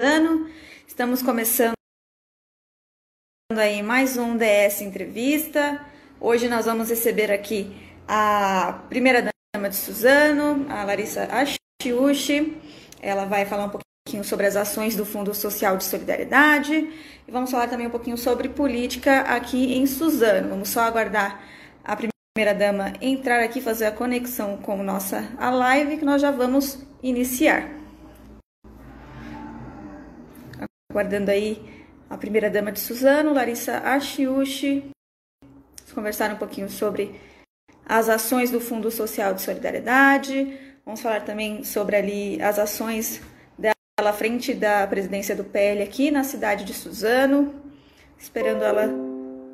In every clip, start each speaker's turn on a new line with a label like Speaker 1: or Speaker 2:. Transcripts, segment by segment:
Speaker 1: Suzano. Estamos começando aí mais um DS Entrevista. Hoje nós vamos receber aqui a primeira dama de Suzano, a Larissa Ashiushi. Ela vai falar um pouquinho sobre as ações do Fundo Social de Solidariedade e vamos falar também um pouquinho sobre política aqui em Suzano. Vamos só aguardar a primeira dama entrar aqui, fazer a conexão com nossa a live que nós já vamos iniciar. Aguardando aí a primeira dama de Suzano, Larissa Ashiushi. Vamos conversar um pouquinho sobre as ações do Fundo Social de Solidariedade. Vamos falar também sobre ali as ações dela à frente da presidência do PL aqui na cidade de Suzano, esperando ela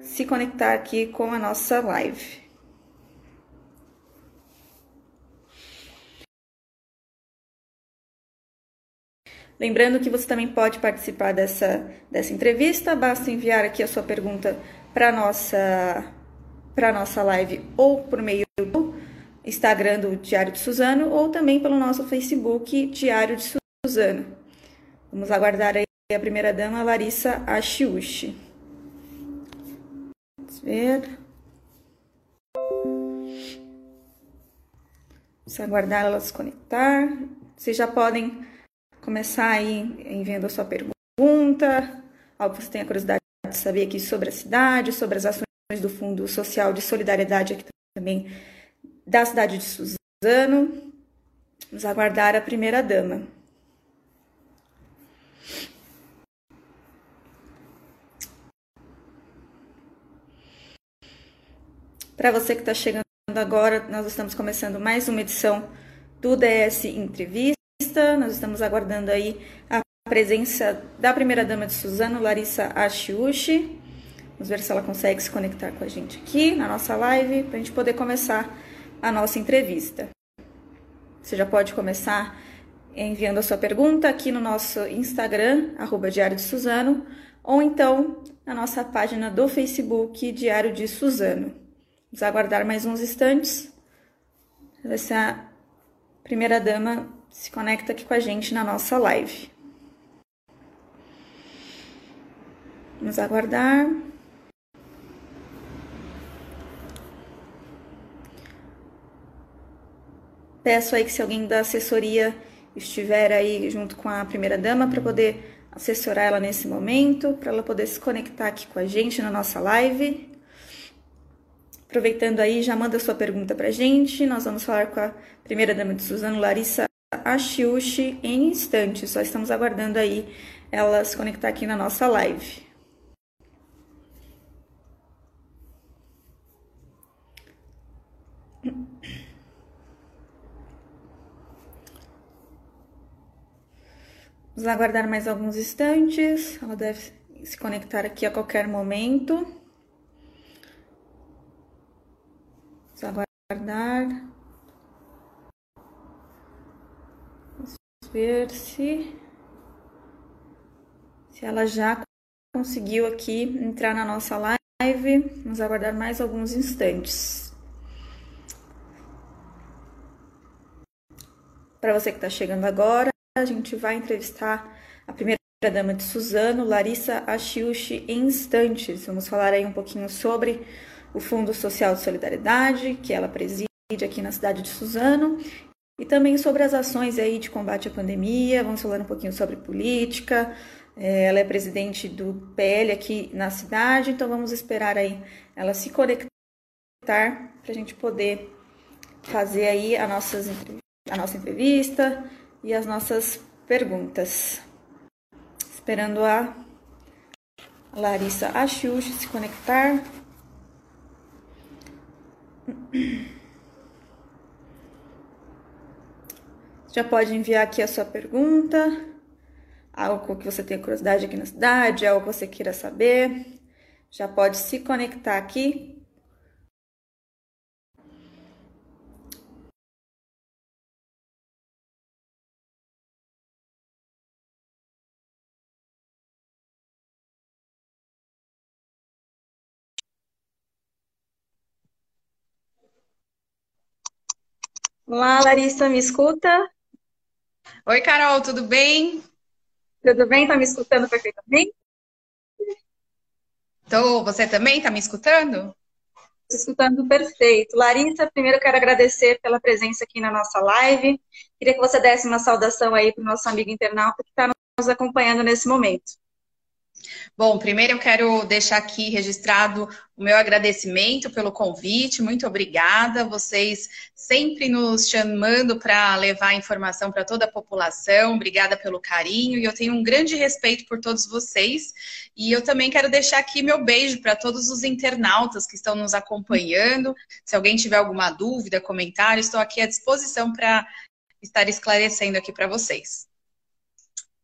Speaker 1: se conectar aqui com a nossa live. Lembrando que você também pode participar dessa, dessa entrevista, basta enviar aqui a sua pergunta para a nossa, nossa live ou por meio do Instagram do Diário de Suzano ou também pelo nosso Facebook Diário de Suzano. Vamos aguardar aí a primeira dama, Larissa Ashiushi. Vamos ver. Vamos aguardar ela se conectar. Vocês já podem começar aí enviando a sua pergunta, algo que você tenha curiosidade de saber aqui sobre a cidade, sobre as ações do Fundo Social de Solidariedade aqui também da cidade de Suzano. Vamos aguardar a primeira dama. Para você que está chegando agora, nós estamos começando mais uma edição do DS Entrevista nós estamos aguardando aí a presença da primeira-dama de Suzano, Larissa Ashiushi. Vamos ver se ela consegue se conectar com a gente aqui na nossa live para a gente poder começar a nossa entrevista. Você já pode começar enviando a sua pergunta aqui no nosso Instagram, arroba Diário de Suzano, ou então na nossa página do Facebook, Diário de Suzano. Vamos aguardar mais uns instantes. Ver se a primeira dama se conecta aqui com a gente na nossa live. Vamos aguardar. Peço aí que se alguém da assessoria estiver aí junto com a primeira dama para poder assessorar ela nesse momento, para ela poder se conectar aqui com a gente na nossa live. Aproveitando aí, já manda sua pergunta para a gente. Nós vamos falar com a primeira dama de Suzano, Larissa a Xiuxi em instantes. Só estamos aguardando aí ela se conectar aqui na nossa live. Vamos aguardar mais alguns instantes. Ela deve se conectar aqui a qualquer momento. Vamos aguardar. Ver se, se ela já conseguiu aqui entrar na nossa live. Vamos aguardar mais alguns instantes. Para você que está chegando agora, a gente vai entrevistar a primeira dama de Suzano, Larissa Achiuchi, em instantes. Vamos falar aí um pouquinho sobre o Fundo Social de Solidariedade, que ela preside aqui na cidade de Suzano, e também sobre as ações aí de combate à pandemia, vamos falar um pouquinho sobre política. É, ela é presidente do PL aqui na cidade, então vamos esperar aí ela se conectar para a gente poder fazer aí a, nossas, a nossa entrevista e as nossas perguntas. Esperando a Larissa Axuxi se conectar. Já pode enviar aqui a sua pergunta, algo que você tenha curiosidade aqui na cidade, algo que você queira saber. Já pode se conectar aqui Olá, Larissa, me escuta?
Speaker 2: Oi, Carol, tudo bem?
Speaker 3: Tudo bem? Está me escutando perfeitamente?
Speaker 2: Tô. Você também está me escutando?
Speaker 3: Estou escutando perfeito. Larissa, primeiro quero agradecer pela presença aqui na nossa live. Queria que você desse uma saudação aí para o nosso amigo internauta que está nos acompanhando nesse momento.
Speaker 2: Bom, primeiro eu quero deixar aqui registrado o meu agradecimento pelo convite, muito obrigada. Vocês sempre nos chamando para levar informação para toda a população, obrigada pelo carinho e eu tenho um grande respeito por todos vocês. E eu também quero deixar aqui meu beijo para todos os internautas que estão nos acompanhando. Se alguém tiver alguma dúvida, comentário, estou aqui à disposição para estar esclarecendo aqui para vocês.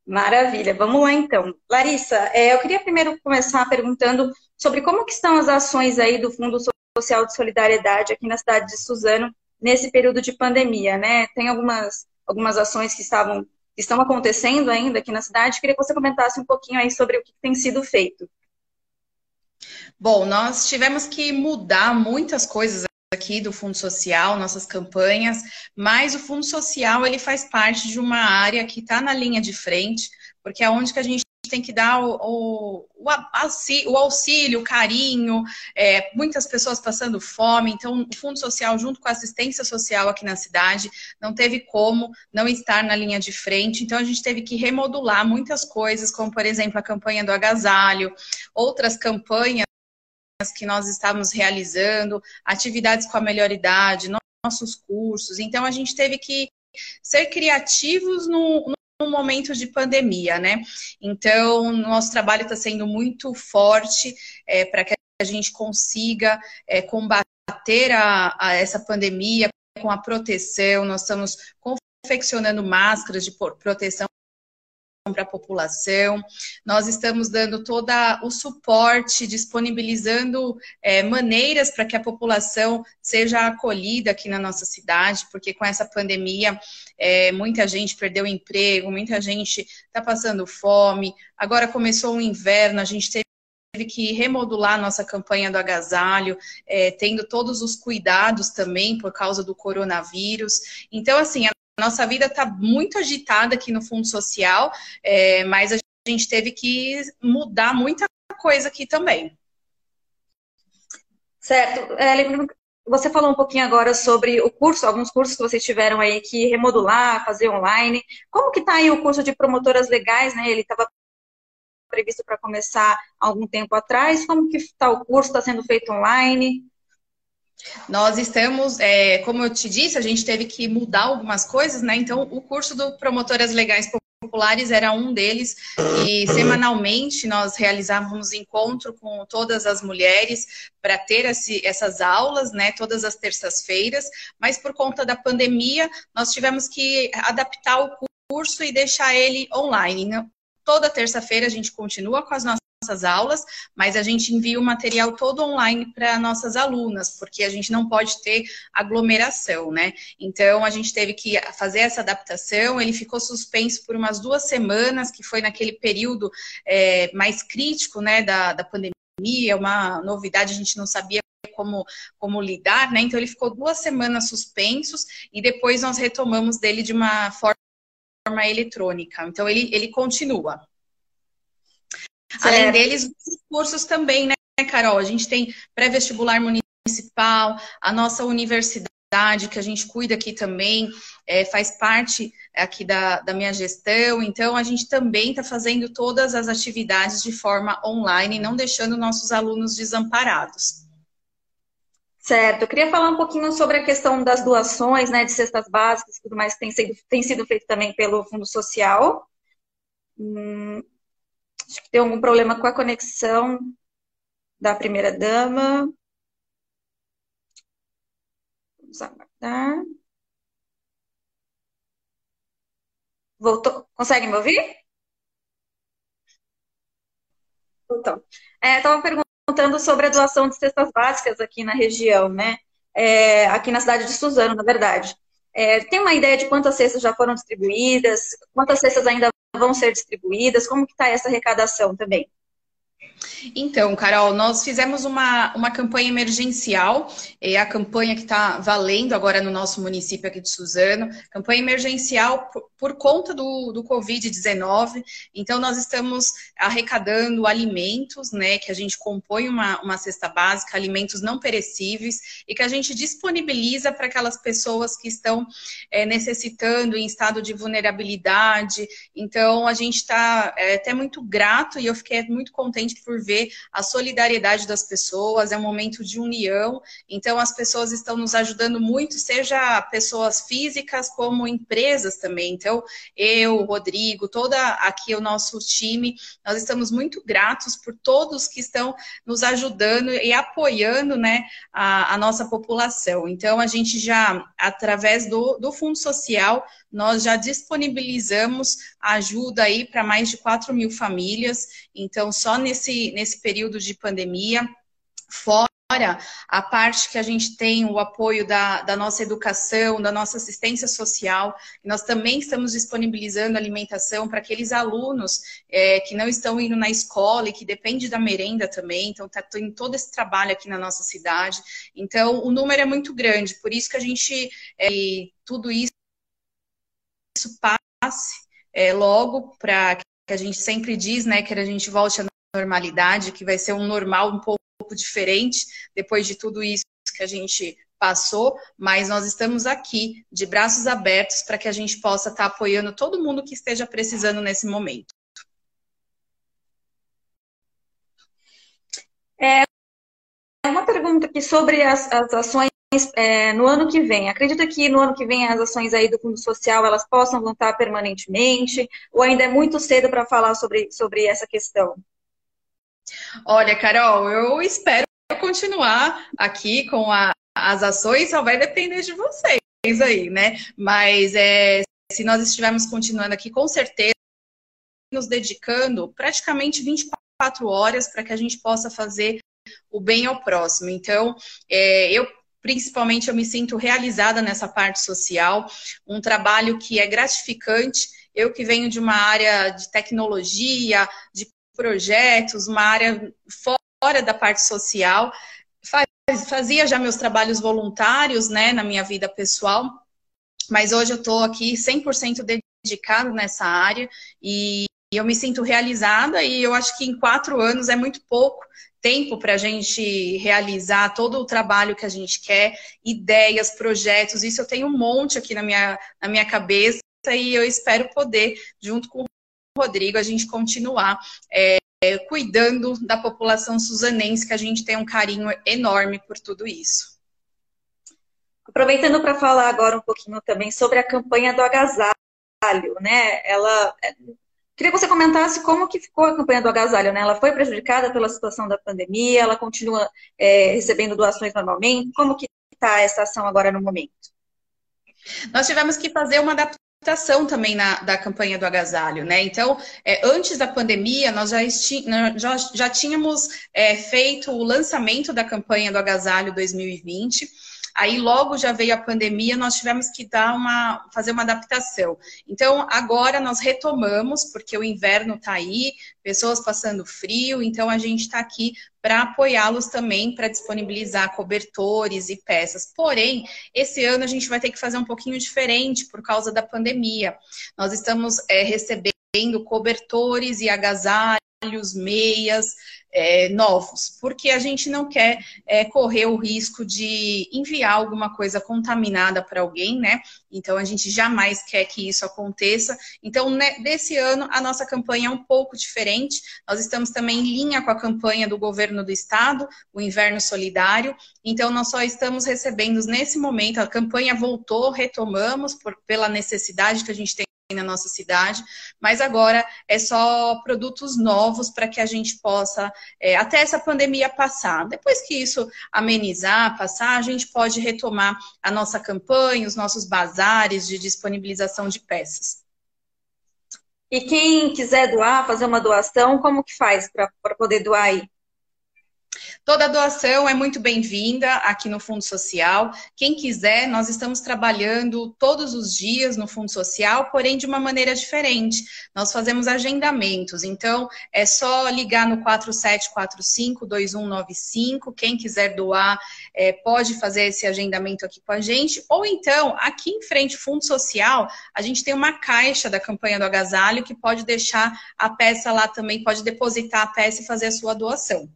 Speaker 3: Maravilha, vamos lá então. Larissa, é, eu queria primeiro começar perguntando sobre como que estão as ações aí do Fundo Social de Solidariedade aqui na cidade de Suzano nesse período de pandemia, né? Tem algumas, algumas ações que estavam que estão acontecendo ainda aqui na cidade. Queria que você comentasse um pouquinho aí sobre o que tem sido feito.
Speaker 2: Bom, nós tivemos que mudar muitas coisas aqui do Fundo Social, nossas campanhas, mas o Fundo Social ele faz parte de uma área que está na linha de frente, porque é onde que a gente tem que dar o, o, o auxílio, o carinho, é, muitas pessoas passando fome, então o Fundo Social, junto com a assistência social aqui na cidade, não teve como não estar na linha de frente, então a gente teve que remodular muitas coisas, como por exemplo a campanha do agasalho, outras campanhas que nós estávamos realizando, atividades com a melhor idade, nossos cursos. Então, a gente teve que ser criativos no, no momento de pandemia, né? Então, nosso trabalho está sendo muito forte é, para que a gente consiga é, combater a, a essa pandemia com a proteção. Nós estamos confeccionando máscaras de proteção para a população. Nós estamos dando todo o suporte, disponibilizando é, maneiras para que a população seja acolhida aqui na nossa cidade, porque com essa pandemia é, muita gente perdeu emprego, muita gente está passando fome. Agora começou o inverno, a gente teve teve que remodular nossa campanha do agasalho, é, tendo todos os cuidados também por causa do coronavírus. Então, assim, a nossa vida está muito agitada aqui no Fundo Social, é, mas a gente teve que mudar muita coisa aqui também.
Speaker 3: Certo. É, você falou um pouquinho agora sobre o curso, alguns cursos que vocês tiveram aí que remodular, fazer online. Como que está aí o curso de promotoras legais, né? Ele estava previsto para começar algum tempo atrás. Como que está o curso? Está sendo feito online?
Speaker 2: Nós estamos, é, como eu te disse, a gente teve que mudar algumas coisas, né? Então, o curso do Promotoras Legais Populares era um deles, e semanalmente nós realizávamos encontro com todas as mulheres para ter esse, essas aulas, né? Todas as terças-feiras, mas por conta da pandemia, nós tivemos que adaptar o curso e deixar ele online. Toda terça-feira a gente continua com as nossas nossas aulas, mas a gente envia o material todo online para nossas alunas, porque a gente não pode ter aglomeração, né? Então a gente teve que fazer essa adaptação, ele ficou suspenso por umas duas semanas, que foi naquele período é, mais crítico, né, da, da pandemia, uma novidade, a gente não sabia como, como lidar, né? Então ele ficou duas semanas suspensos e depois nós retomamos dele de uma forma eletrônica. Então ele, ele continua. Certo. Além deles, os cursos também, né, Carol? A gente tem pré-vestibular municipal, a nossa universidade, que a gente cuida aqui também, é, faz parte aqui da, da minha gestão. Então, a gente também está fazendo todas as atividades de forma online, não deixando nossos alunos desamparados.
Speaker 3: Certo, eu queria falar um pouquinho sobre a questão das doações, né, de cestas básicas e tudo mais que tem sido, tem sido feito também pelo Fundo Social. Hum, Acho que tem algum problema com a conexão da primeira dama. Vamos aguardar. Voltou? Consegue me ouvir? É, Estava perguntando sobre a doação de cestas básicas aqui na região, né? É, aqui na cidade de Suzano, na verdade. É, tem uma ideia de quantas cestas já foram distribuídas? Quantas cestas ainda vão ser distribuídas? Como que está essa arrecadação também?
Speaker 2: Então, Carol, nós fizemos uma, uma campanha emergencial, é a campanha que está valendo agora no nosso município aqui de Suzano, campanha emergencial por, por conta do, do Covid-19. Então, nós estamos arrecadando alimentos, né, que a gente compõe uma, uma cesta básica, alimentos não perecíveis, e que a gente disponibiliza para aquelas pessoas que estão é, necessitando em estado de vulnerabilidade. Então, a gente está é, até muito grato e eu fiquei muito contente por ver ver a solidariedade das pessoas, é um momento de união. Então, as pessoas estão nos ajudando muito, seja pessoas físicas como empresas também. Então, eu, Rodrigo, toda aqui o nosso time, nós estamos muito gratos por todos que estão nos ajudando e apoiando né, a, a nossa população. Então, a gente já, através do, do Fundo Social, nós já disponibilizamos ajuda aí para mais de 4 mil famílias. Então, só nesse, nesse período de pandemia, fora a parte que a gente tem o apoio da, da, nossa educação, da nossa assistência social, nós também estamos disponibilizando alimentação para aqueles alunos é, que não estão indo na escola e que depende da merenda também, então está tem todo esse trabalho aqui na nossa cidade. Então, o número é muito grande, por isso que a gente, é, tudo isso isso passe é, logo para que a gente sempre diz, né, que a gente volte à normalidade, que vai ser um normal um pouco diferente depois de tudo isso que a gente passou, mas nós estamos aqui de braços abertos para que a gente possa estar tá apoiando todo mundo que esteja precisando nesse momento.
Speaker 3: É uma pergunta aqui sobre as, as ações é, no ano que vem. Acredita que no ano que vem as ações aí do Fundo Social elas possam voltar permanentemente? Ou ainda é muito cedo para falar sobre, sobre essa questão?
Speaker 2: Olha, Carol, eu espero continuar aqui com a, as ações, só vai depender de vocês aí, né? Mas é, se nós estivermos continuando aqui, com certeza, nos dedicando praticamente 24 horas para que a gente possa fazer o bem ao próximo. Então, é, eu principalmente eu me sinto realizada nessa parte social, um trabalho que é gratificante. Eu que venho de uma área de tecnologia, de projetos, uma área fora da parte social, fazia já meus trabalhos voluntários, né, na minha vida pessoal, mas hoje eu estou aqui 100% dedicado nessa área. E eu me sinto realizada e eu acho que em quatro anos é muito pouco tempo para a gente realizar todo o trabalho que a gente quer, ideias, projetos, isso eu tenho um monte aqui na minha, na minha cabeça e eu espero poder, junto com o Rodrigo, a gente continuar é, cuidando da população suzanense, que a gente tem um carinho enorme por tudo isso.
Speaker 3: Aproveitando para falar agora um pouquinho também sobre a campanha do agasalho, né? Ela Queria que você comentasse como que ficou a campanha do agasalho, né? Ela foi prejudicada pela situação da pandemia, ela continua é, recebendo doações normalmente. Como que está essa ação agora no momento?
Speaker 2: Nós tivemos que fazer uma adaptação também na, da campanha do agasalho, né? Então, é, antes da pandemia, nós já, esti, já, já tínhamos é, feito o lançamento da campanha do agasalho 2020 Aí logo já veio a pandemia, nós tivemos que dar uma, fazer uma adaptação. Então agora nós retomamos, porque o inverno está aí, pessoas passando frio, então a gente está aqui para apoiá-los também, para disponibilizar cobertores e peças. Porém, esse ano a gente vai ter que fazer um pouquinho diferente por causa da pandemia. Nós estamos é, recebendo cobertores e agasalhos, meias, é, novos, porque a gente não quer é, correr o risco de enviar alguma coisa contaminada para alguém, né? Então a gente jamais quer que isso aconteça. Então, né, desse ano, a nossa campanha é um pouco diferente. Nós estamos também em linha com a campanha do governo do estado, o Inverno Solidário. Então, nós só estamos recebendo nesse momento, a campanha voltou, retomamos por, pela necessidade que a gente na nossa cidade, mas agora é só produtos novos para que a gente possa, é, até essa pandemia passar. Depois que isso amenizar, passar, a gente pode retomar a nossa campanha, os nossos bazares de disponibilização de peças.
Speaker 3: E quem quiser doar, fazer uma doação, como que faz para poder doar aí?
Speaker 2: Toda doação é muito bem-vinda aqui no Fundo Social. Quem quiser, nós estamos trabalhando todos os dias no Fundo Social, porém de uma maneira diferente. Nós fazemos agendamentos, então é só ligar no 4745-2195. Quem quiser doar, é, pode fazer esse agendamento aqui com a gente. Ou então, aqui em frente, Fundo Social, a gente tem uma caixa da campanha do agasalho que pode deixar a peça lá também, pode depositar a peça e fazer a sua doação.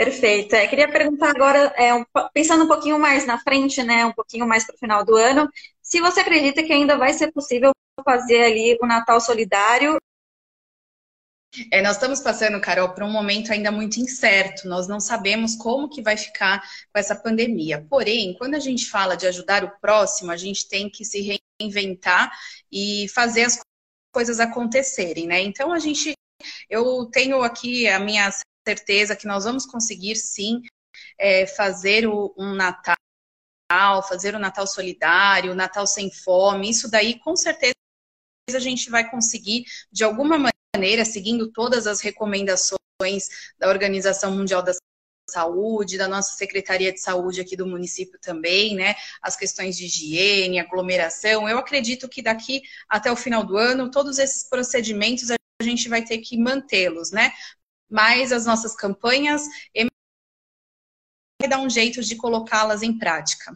Speaker 3: Perfeito. É, queria perguntar agora, é, um, pensando um pouquinho mais na frente, né, um pouquinho mais para o final do ano, se você acredita que ainda vai ser possível fazer ali o Natal Solidário.
Speaker 2: É, nós estamos passando, Carol, por um momento ainda muito incerto. Nós não sabemos como que vai ficar com essa pandemia. Porém, quando a gente fala de ajudar o próximo, a gente tem que se reinventar e fazer as coisas acontecerem, né? Então a gente, eu tenho aqui a minha certeza que nós vamos conseguir sim é, fazer o, um Natal, fazer o Natal solidário, o Natal sem fome. Isso daí, com certeza, a gente vai conseguir, de alguma maneira, seguindo todas as recomendações da Organização Mundial da Saúde, da nossa Secretaria de Saúde aqui do município também, né? As questões de higiene, aglomeração. Eu acredito que daqui até o final do ano, todos esses procedimentos a gente vai ter que mantê-los, né? Mas as nossas campanhas vai dar um jeito de colocá-las em prática.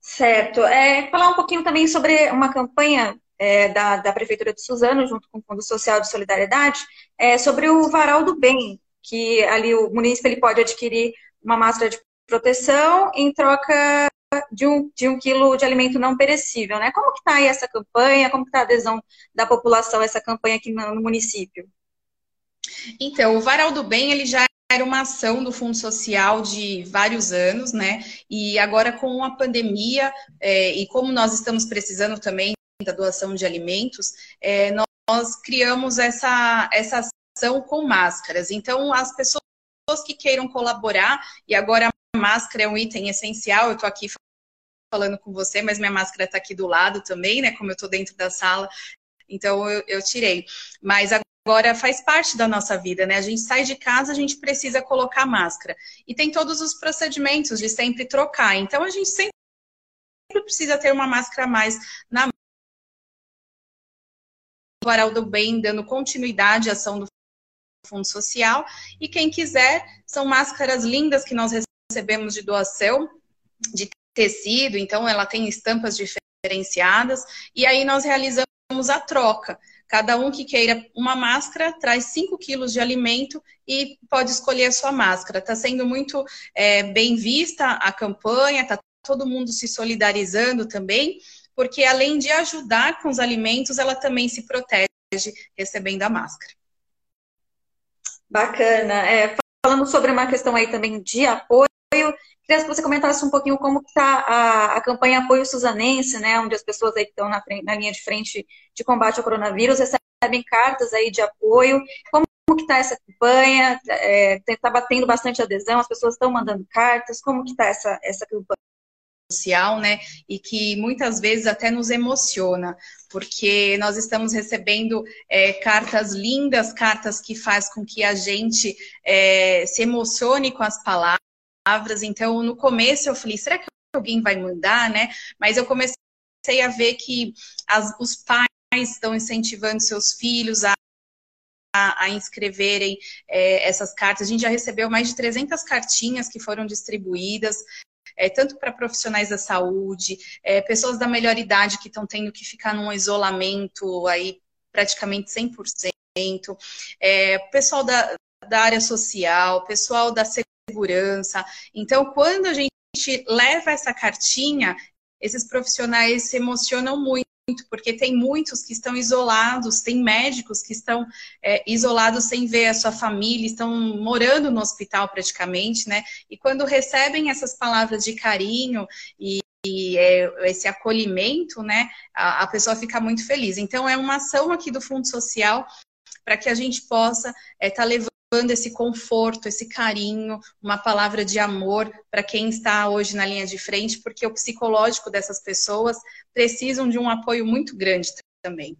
Speaker 3: Certo. É, falar um pouquinho também sobre uma campanha é, da, da Prefeitura de Suzano, junto com o Fundo Social de Solidariedade, é, sobre o Varal do Bem, que ali o município ele pode adquirir uma máscara de proteção em troca de um, de um quilo de alimento não perecível, né? Como que está aí essa campanha? Como está a adesão da população a essa campanha aqui no, no município?
Speaker 2: Então, o Varal do Bem, ele já era uma ação do Fundo Social de vários anos, né? E agora com a pandemia é, e como nós estamos precisando também da doação de alimentos, é, nós, nós, criamos essa, essa ação com máscaras. Então, as pessoas que queiram colaborar, e agora a máscara é um item essencial, eu estou aqui falando com você, mas minha máscara está aqui do lado também, né? Como eu estou dentro da sala, então eu, eu tirei. Mas agora agora faz parte da nossa vida, né? A gente sai de casa, a gente precisa colocar máscara. E tem todos os procedimentos de sempre trocar. Então a gente sempre precisa ter uma máscara a mais na Varal do Bem, dando continuidade à ação do Fundo Social. E quem quiser, são máscaras lindas que nós recebemos de doação, de tecido, então ela tem estampas diferenciadas. E aí nós realizamos a troca. Cada um que queira uma máscara traz 5 quilos de alimento e pode escolher a sua máscara. Está sendo muito é, bem vista a campanha, está todo mundo se solidarizando também, porque além de ajudar com os alimentos, ela também se protege recebendo a máscara.
Speaker 3: Bacana. É, falando sobre uma questão aí também de apoio, Queria que você comentasse um pouquinho como está a, a, campanha Apoio Suzanense, né, onde as pessoas aí que estão na, frente, na linha de frente de combate ao coronavírus recebem cartas aí de apoio. Como, como que está essa campanha? Está é, tá batendo bastante adesão, as pessoas estão mandando cartas. Como que está essa, essa campanha?
Speaker 2: social, né? E que muitas vezes até nos emociona, porque nós estamos recebendo é, cartas lindas, cartas que faz com que a gente é, se emocione com as palavras palavras. Então, no começo eu falei, será que alguém vai mandar, né? Mas eu comecei a ver que as, os pais estão incentivando seus filhos a a, inscreverem é, essas cartas. A gente já recebeu mais de 300 cartinhas que foram distribuídas, é, tanto para profissionais da saúde, é, pessoas da melhor idade que estão tendo que ficar num isolamento aí praticamente 100%, é, pessoal da, da área social, pessoal da segurança. Então, quando a gente leva essa cartinha, esses profissionais se emocionam muito porque tem muitos que estão isolados, tem médicos que estão é, isolados sem ver a sua família, estão morando no hospital praticamente, né? E quando recebem essas palavras de carinho e, e é, esse acolhimento, né, a, a, pessoa fica muito feliz. Então, é uma ação aqui do Fundo Social para que a gente possa estar é, tá levando levando esse conforto, esse carinho, uma palavra de amor para quem está hoje na linha de frente, porque o psicológico dessas pessoas precisam de um apoio muito grande também.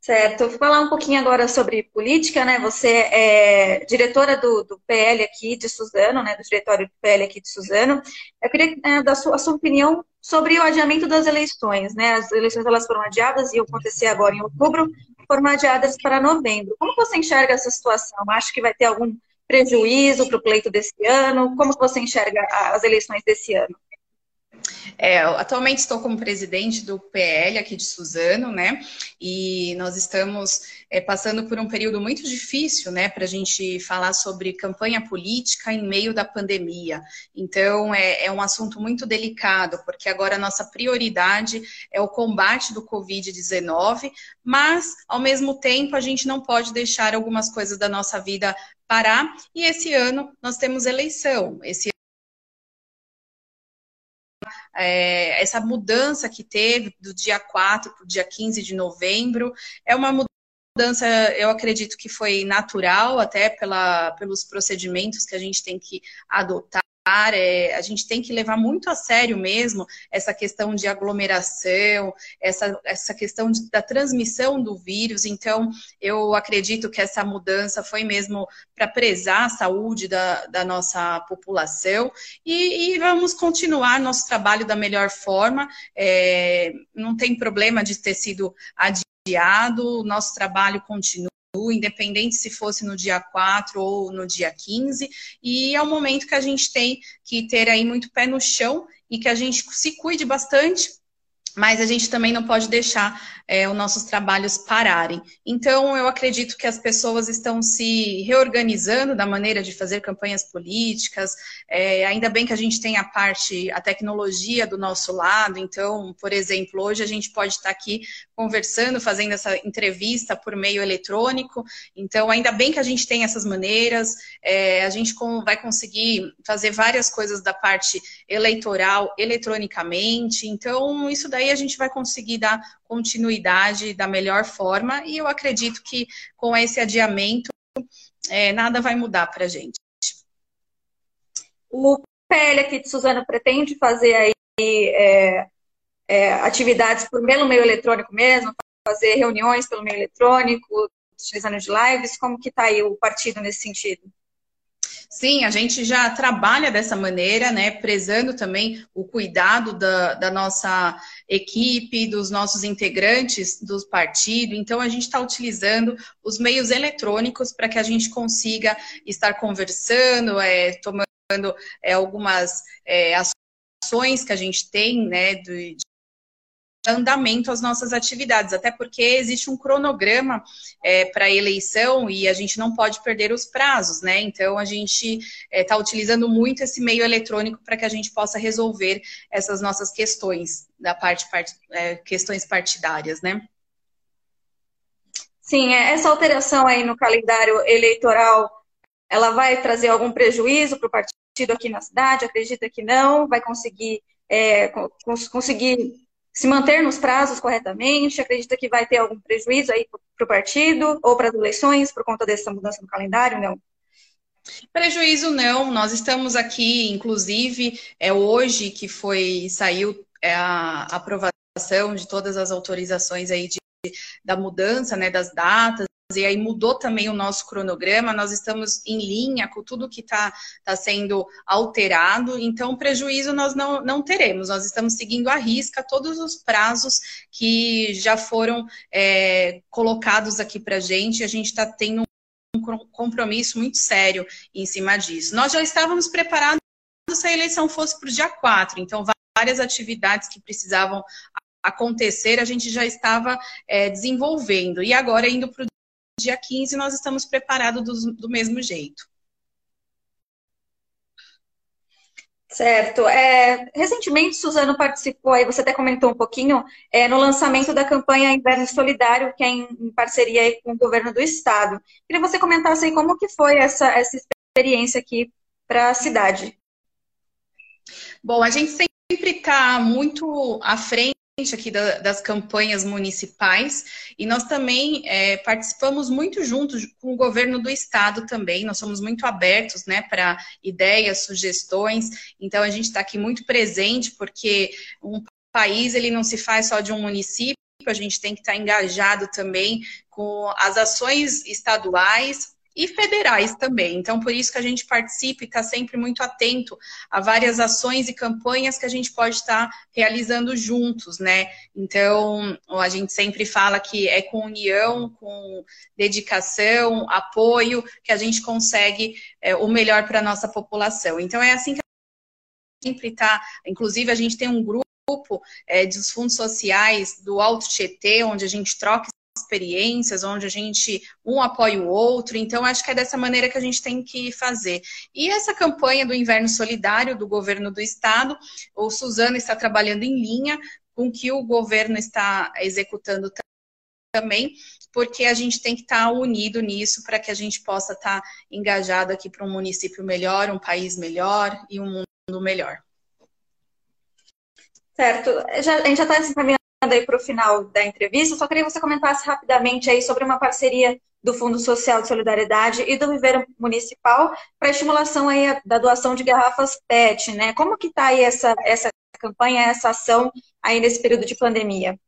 Speaker 3: Certo. Vou falar um pouquinho agora sobre política, né? Você é diretora do, do PL aqui de Suzano, né? Do diretório do PL aqui de Suzano. Eu queria é, dar a sua, a sua opinião sobre o adiamento das eleições, né? As eleições elas foram adiadas e iam acontecer agora em outubro, foram adiadas para novembro. Como você enxerga essa situação? Acha que vai ter algum prejuízo para o pleito desse ano? Como você enxerga as eleições desse ano?
Speaker 2: É, atualmente estou como presidente do PL aqui de Suzano, né? E nós estamos é, passando por um período muito difícil, né, para a gente falar sobre campanha política em meio da pandemia. Então, é, é um assunto muito delicado, porque agora a nossa prioridade é o combate do Covid-19, mas, ao mesmo tempo, a gente não pode deixar algumas coisas da nossa vida parar. E esse ano nós temos eleição. Esse é, essa mudança que teve do dia 4 para o dia 15 de novembro é uma mudança, eu acredito que foi natural, até pela, pelos procedimentos que a gente tem que adotar é, a gente tem que levar muito a sério mesmo essa questão de aglomeração, essa, essa questão de, da transmissão do vírus. Então, eu acredito que essa mudança foi mesmo para prezar a saúde da, da nossa população e, e, vamos continuar nosso trabalho da melhor forma. É, não tem problema de ter sido adiado, nosso trabalho continua independente se fosse no dia 4 ou no dia 15, e é um momento que a gente tem que ter aí muito pé no chão e que a gente se cuide bastante mas a gente também não pode deixar é, os nossos trabalhos pararem. Então, eu acredito que as pessoas estão se reorganizando da maneira de fazer campanhas políticas. É, ainda bem que a gente tem a parte, a tecnologia do nosso lado. Então, por exemplo, hoje a gente pode estar aqui conversando, fazendo essa entrevista por meio eletrônico. Então, ainda bem que a gente tem essas maneiras. É, a gente vai conseguir fazer várias coisas da parte eleitoral eletronicamente. Então, isso daí a gente vai conseguir dar continuidade da melhor forma e eu acredito que com esse adiamento é, nada vai mudar para a gente.
Speaker 3: O PL aqui de Suzano pretende fazer aí é, é, atividades pelo meio eletrônico mesmo, fazer reuniões pelo meio eletrônico, utilizando de lives, como que está aí o partido nesse sentido?
Speaker 2: Sim, a gente já trabalha dessa maneira, né? Prezando também o cuidado da, da nossa equipe, dos nossos integrantes do partido. Então, a gente está utilizando os meios eletrônicos para que a gente consiga estar conversando, é, tomando é, algumas é, ações que a gente tem, né? De, andamento às nossas atividades, até porque existe um cronograma é, para a eleição e a gente não pode perder os prazos, né? Então a gente está é, utilizando muito esse meio eletrônico para que a gente possa resolver essas nossas questões da parte, part, é, questões partidárias, né?
Speaker 3: Sim, é, essa alteração aí no calendário eleitoral, ela vai trazer algum prejuízo para o partido aqui na cidade? Acredita que não? Vai conseguir é, conseguir se manter nos prazos corretamente? Acredita que vai ter algum prejuízo aí para o partido ou para as eleições por conta dessa mudança no calendário? Não.
Speaker 2: Prejuízo não, nós estamos aqui, inclusive, é hoje que foi saiu é, a aprovação de todas as autorizações aí de, da mudança, né, das datas e aí mudou também o nosso cronograma, nós estamos em linha com tudo que está tá sendo alterado, então prejuízo nós não, não teremos, nós estamos seguindo à risca todos os prazos que já foram é, colocados aqui para a gente, a gente está tendo um compromisso muito sério em cima disso. Nós já estávamos preparados se a eleição fosse para o dia 4, então várias atividades que precisavam acontecer, a gente já estava é, desenvolvendo. E agora, indo para o dia 15 nós estamos preparados do, do mesmo jeito.
Speaker 3: Certo. É, recentemente, Suzano participou, aí você até comentou um pouquinho, é, no lançamento da campanha Inverno Solidário, que é em, em parceria com o governo do estado. Queria que você comentasse aí como que foi essa, essa experiência aqui para a cidade.
Speaker 2: Bom, a gente sempre está muito à frente aqui da, das campanhas municipais e nós também é, participamos muito juntos com o governo do estado também. Nós somos muito abertos, né, para ideias, sugestões. Então a gente está aqui muito presente porque um país ele não se faz só de um município a gente tem que estar engajado também com as ações estaduais e federais também. Então, por isso que a gente participa e está sempre muito atento a várias ações e campanhas que a gente pode estar realizando juntos, né? Então, a gente sempre fala que é com união, com dedicação, apoio, que a gente consegue é, o melhor para a nossa população. Então, é assim que a gente sempre está. Inclusive, a gente tem um grupo grupo é, dos fundos sociais do Alto Tietê, onde a gente troca experiências, onde a gente um apoia o outro. Então, acho que é dessa maneira que a gente tem que fazer. E essa campanha do Inverno Solidário do governo do estado, o Suzano está trabalhando em linha com que o governo está executando também, porque a gente tem que estar unido nisso para que a gente possa estar engajado aqui para um município melhor, um país melhor e um mundo melhor.
Speaker 3: Certo. Já, a gente já está se encaminhando aí para o final da entrevista. Só queria que você comentasse rapidamente aí sobre uma parceria do Fundo Social de Solidariedade e do Viveiro Municipal para estimulação aí da doação de garrafas PET, né? Como que está aí essa, essa campanha, essa ação aí nesse período de pandemia?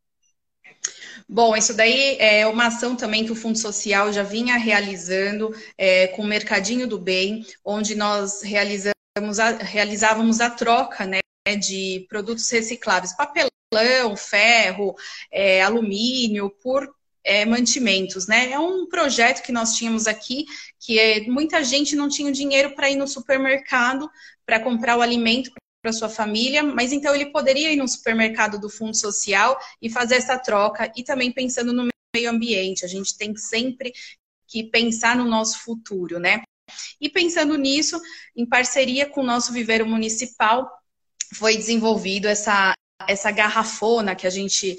Speaker 2: Bom, isso daí é uma ação também que o Fundo Social já vinha realizando é, com o Mercadinho do Bem, onde nós realizamos a, realizávamos a troca, né, de produtos recicláveis, papelão, ferro, é, alumínio, por é, mantimentos, né? É um projeto que nós tínhamos aqui, que é, muita gente não tinha dinheiro para ir no supermercado para comprar o alimento para sua família, mas então ele poderia ir no supermercado do Fundo Social e fazer essa troca e também pensando no meio ambiente. A gente tem sempre que pensar no nosso futuro, né? E pensando nisso, em parceria com o nosso viveiro municipal, foi desenvolvido essa, essa garrafona que a gente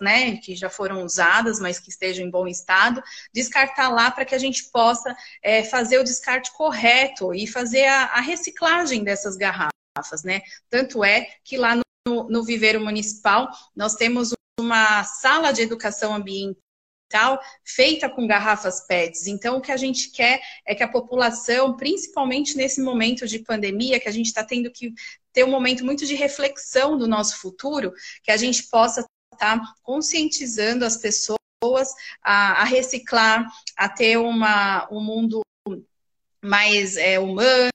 Speaker 2: né, que já foram usadas, mas que estejam em bom estado, descartar lá para que a gente possa é, fazer o descarte correto e fazer a, a, reciclagem dessas garrafas, né? Tanto é que lá no, no Viveiro Municipal nós temos uma sala de educação ambiental tal, feita com garrafas PETs. Então, o que a gente quer é que a população, principalmente nesse momento de pandemia, que a gente está tendo que ter um momento muito de reflexão do nosso futuro, que a gente possa estar tá conscientizando as pessoas a, a, reciclar, a ter uma, um mundo mais é, humano.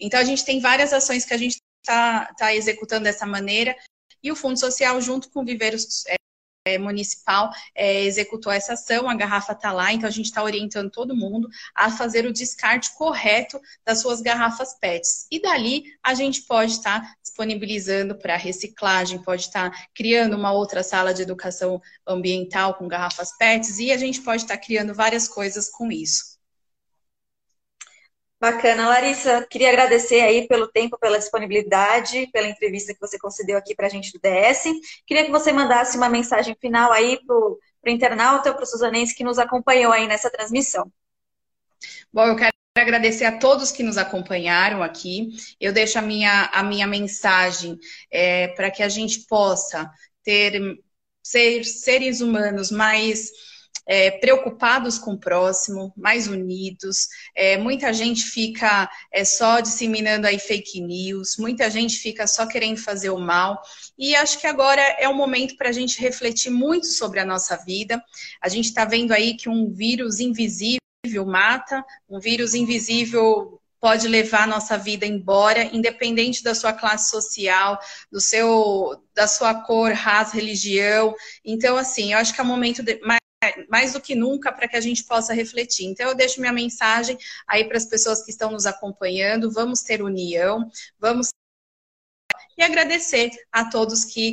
Speaker 2: Então, a gente tem várias ações que a gente está tá executando dessa maneira. E o Fundo Social, junto com Viveiros é, municipal é, executou essa ação, a garrafa está lá, então a gente está orientando todo mundo a fazer o descarte correto das suas garrafas PETs. E dali a gente pode estar tá disponibilizando para reciclagem, pode estar tá criando uma outra sala de educação ambiental com garrafas PETs e a gente pode estar tá criando várias coisas com isso.
Speaker 3: Bacana, Larissa. Queria agradecer aí pelo tempo, pela disponibilidade, pela entrevista que você concedeu aqui para a gente do DS. Queria que você mandasse uma mensagem final aí para o internauta, para o suzanense que nos acompanhou aí nessa transmissão.
Speaker 2: Bom, eu quero agradecer a todos que nos acompanharam aqui. Eu deixo a minha, a minha mensagem é, para que a gente possa ter ser seres humanos mais é, preocupados com o próximo, mais unidos. É, muita gente fica é, só disseminando aí fake news, muita gente fica só querendo fazer o mal. E acho que agora é o momento para a gente refletir muito sobre a nossa vida. A gente está vendo aí que um vírus invisível mata, um vírus invisível pode levar a nossa vida embora, independente da sua classe social, do seu, da sua cor, raça, religião. Então, assim, eu acho que é o momento de, mais mais do que nunca para que a gente possa refletir. Então, eu deixo minha mensagem aí para as pessoas que estão nos acompanhando. Vamos ter união, vamos. E agradecer a todos que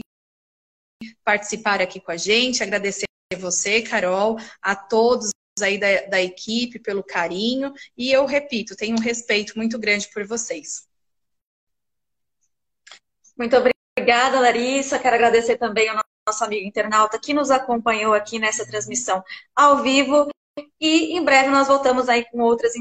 Speaker 2: participaram aqui com a gente, agradecer a você, Carol, a todos aí da, da equipe pelo carinho. E eu repito, tenho um respeito muito grande por vocês.
Speaker 3: Muito obrigada, Larissa. Quero agradecer também ao nosso amigo internauta que nos acompanhou aqui nessa transmissão ao vivo. E em breve nós voltamos aí com outras